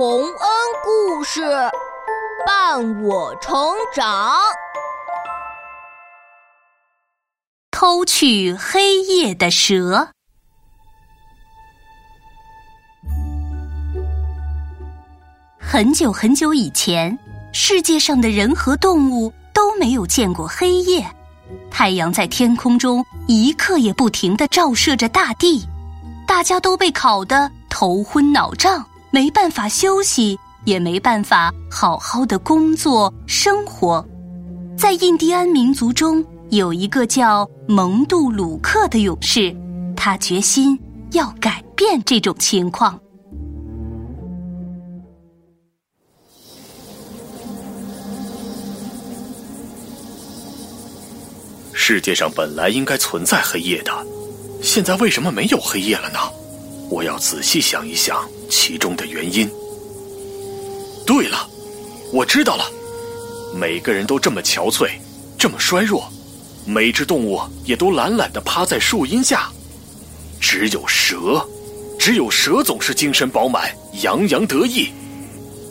洪恩故事伴我成长。偷去黑夜的蛇。很久很久以前，世界上的人和动物都没有见过黑夜。太阳在天空中一刻也不停的照射着大地，大家都被烤得头昏脑胀，没办法休息，也没办法好好的工作生活。在印第安民族中，有一个叫蒙杜鲁克的勇士，他决心要改变这种情况。世界上本来应该存在黑夜的，现在为什么没有黑夜了呢？我要仔细想一想其中的原因。对了，我知道了，每个人都这么憔悴，这么衰弱，每只动物也都懒懒的趴在树荫下，只有蛇，只有蛇总是精神饱满，洋洋得意。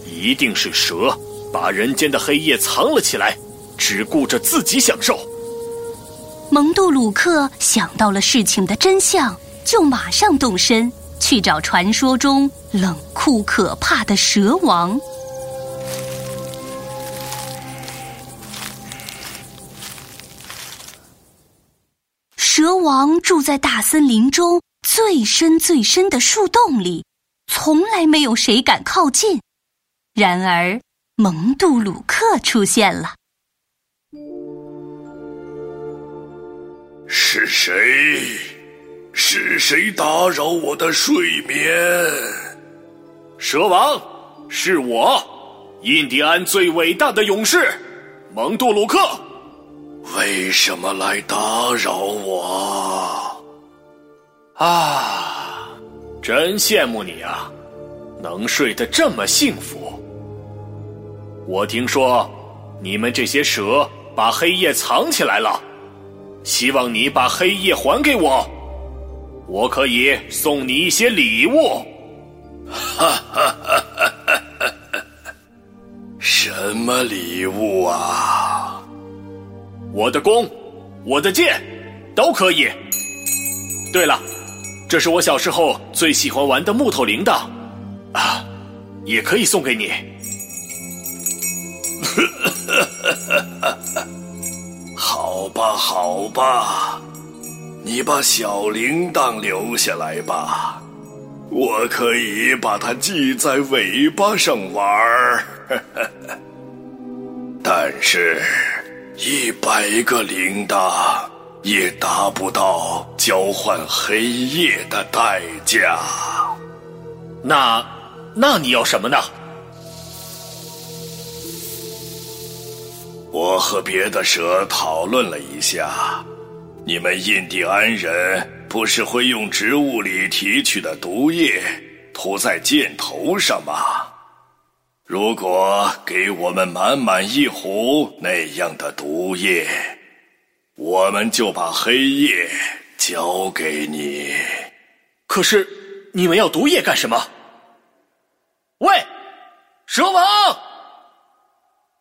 一定是蛇把人间的黑夜藏了起来，只顾着自己享受。蒙杜鲁克想到了事情的真相，就马上动身去找传说中冷酷可怕的蛇王。蛇王住在大森林中最深最深的树洞里，从来没有谁敢靠近。然而，蒙杜鲁克出现了。是谁？是谁打扰我的睡眠？蛇王，是我，印第安最伟大的勇士蒙杜鲁克。为什么来打扰我？啊，真羡慕你啊，能睡得这么幸福。我听说，你们这些蛇把黑夜藏起来了。希望你把黑夜还给我，我可以送你一些礼物。哈哈哈哈哈哈！什么礼物啊？我的弓，我的剑，都可以。对了，这是我小时候最喜欢玩的木头铃铛，啊，也可以送给你。好吧，好吧，你把小铃铛留下来吧，我可以把它系在尾巴上玩儿。但是，一百个铃铛也达不到交换黑夜的代价。那，那你要什么呢？我和别的蛇讨论了一下，你们印第安人不是会用植物里提取的毒液涂在箭头上吗？如果给我们满满一壶那样的毒液，我们就把黑夜交给你。可是，你们要毒液干什么？喂，蛇王！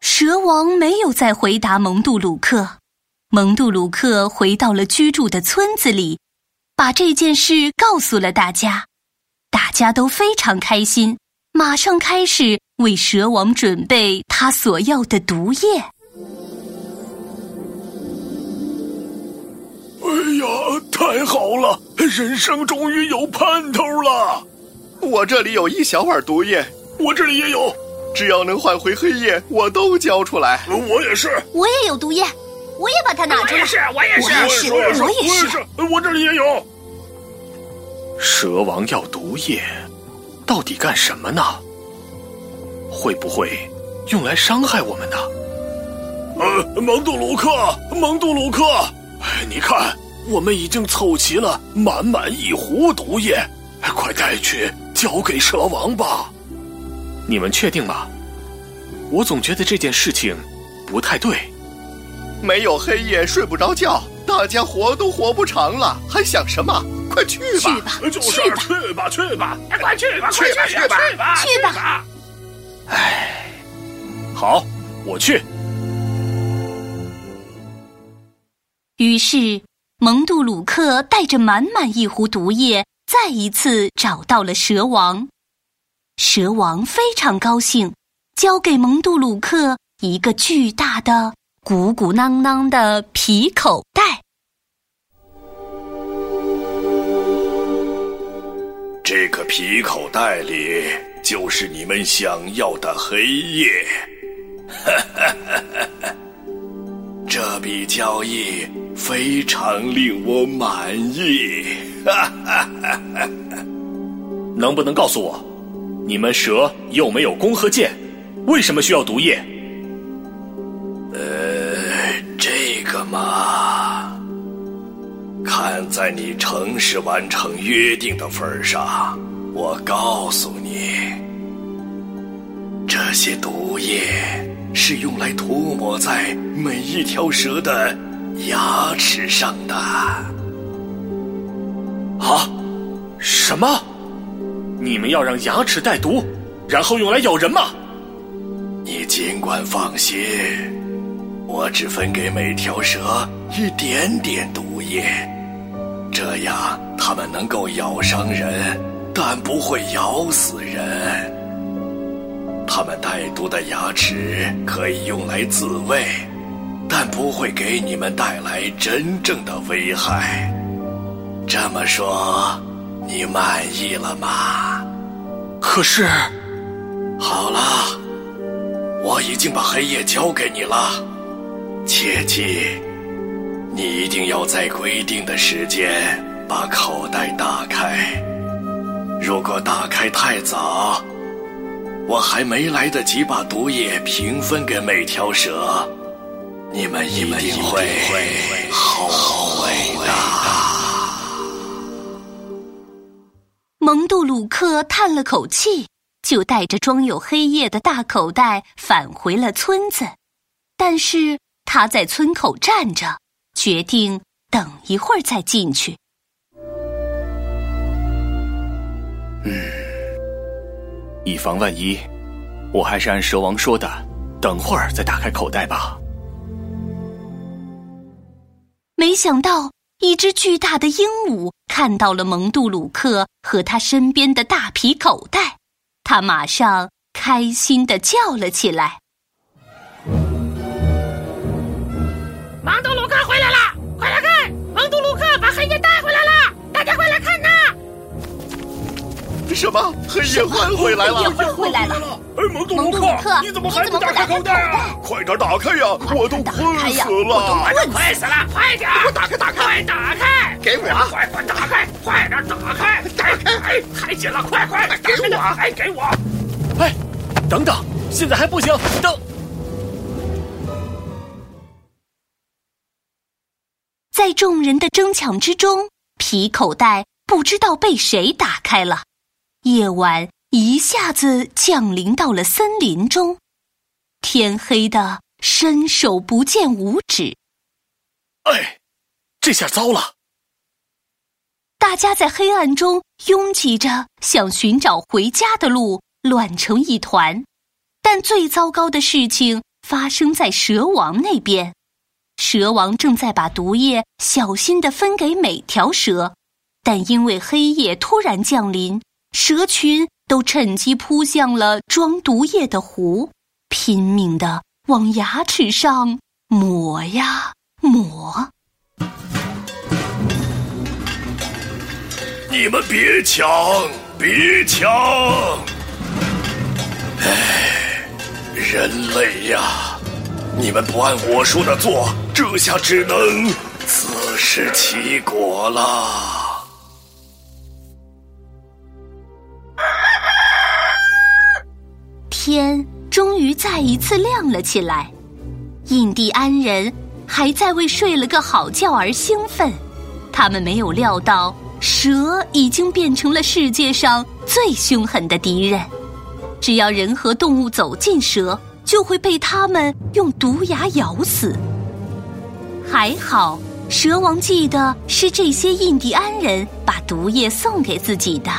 蛇王没有再回答蒙杜鲁克，蒙杜鲁克回到了居住的村子里，把这件事告诉了大家，大家都非常开心，马上开始为蛇王准备他所要的毒液。哎呀，太好了，人生终于有盼头了！我这里有一小碗毒液，我这里也有。只要能换回黑夜，我都交出来。我也是，我也有毒液，我也把它拿出来。我也是，我也是，我也是，我也是，我这里也有。蛇王要毒液，到底干什么呢？会不会用来伤害我们呢？呃，蒙杜鲁克，蒙杜鲁克，你看，我们已经凑齐了满满一壶毒液，快带去交给蛇王吧。你们确定吗？我总觉得这件事情不太对。没有黑夜睡不着觉，大家活都活不长了，还想什么？快去吧！去吧！就是去吧，去吧！快去吧！去吧！去吧！去吧！好，我去。于是，蒙杜鲁克带着满满一壶毒液，再一次找到了蛇王。蛇王非常高兴，交给蒙杜鲁克一个巨大的、鼓鼓囊囊的皮口袋。这个皮口袋里就是你们想要的黑夜，哈哈哈这笔交易非常令我满意。哈哈哈能不能告诉我，你们蛇又没有弓和箭，为什么需要毒液？个嘛。看在你诚实完成约定的份上，我告诉你，这些毒液是用来涂抹在每一条蛇的牙齿上的。啊？什么？你们要让牙齿带毒，然后用来咬人吗？你尽管放心，我只分给每条蛇一点点毒液。这样，它们能够咬伤人，但不会咬死人。它们带毒的牙齿可以用来自卫，但不会给你们带来真正的危害。这么说，你满意了吗？可是，好了，我已经把黑夜交给你了，切记。你一定要在规定的时间把口袋打开。如果打开太早，我还没来得及把毒液平分给每条蛇，你们一定会后悔的。蒙杜鲁克叹了口气，就带着装有黑夜的大口袋返回了村子。但是他在村口站着。决定等一会儿再进去。嗯，以防万一，我还是按蛇王说的，等会儿再打开口袋吧。没想到，一只巨大的鹦鹉看到了蒙杜鲁克和他身边的大皮口袋，他马上开心的叫了起来。什么？黑夜带回来了！黑夜换回来了！哎，蒙杜鲁克，你怎么还不打开口袋啊？快点打开呀！我都困死了！我都困死了！快点！给我打开！打开！快打开！给我！快快打开！快点打开！打开！哎，太紧了！快快！给我！哎，给我！哎，等等，现在还不行！等。在众人的争抢之中，皮口袋不知道被谁打开了。夜晚一下子降临到了森林中，天黑的伸手不见五指。哎，这下糟了！大家在黑暗中拥挤着，想寻找回家的路，乱成一团。但最糟糕的事情发生在蛇王那边，蛇王正在把毒液小心的分给每条蛇，但因为黑夜突然降临。蛇群都趁机扑向了装毒液的壶，拼命的往牙齿上抹呀抹。你们别抢，别抢！哎，人类呀，你们不按我说的做，这下只能自食其果了。天终于再一次亮了起来，印第安人还在为睡了个好觉而兴奋。他们没有料到，蛇已经变成了世界上最凶狠的敌人。只要人和动物走近蛇，就会被他们用毒牙咬死。还好，蛇王记得是这些印第安人把毒液送给自己的，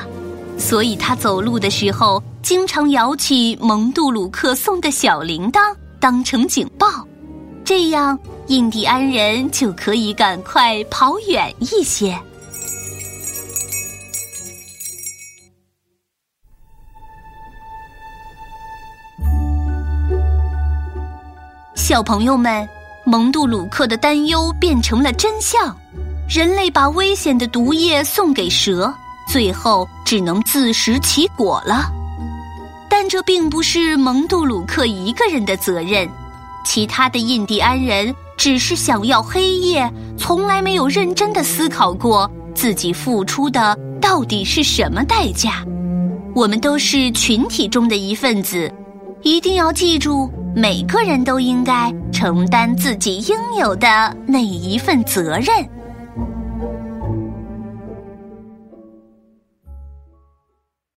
所以他走路的时候。经常摇起蒙杜鲁克送的小铃铛，当成警报，这样印第安人就可以赶快跑远一些。小朋友们，蒙杜鲁克的担忧变成了真相。人类把危险的毒液送给蛇，最后只能自食其果了。但这并不是蒙杜鲁克一个人的责任，其他的印第安人只是想要黑夜，从来没有认真的思考过自己付出的到底是什么代价。我们都是群体中的一份子，一定要记住，每个人都应该承担自己应有的那一份责任。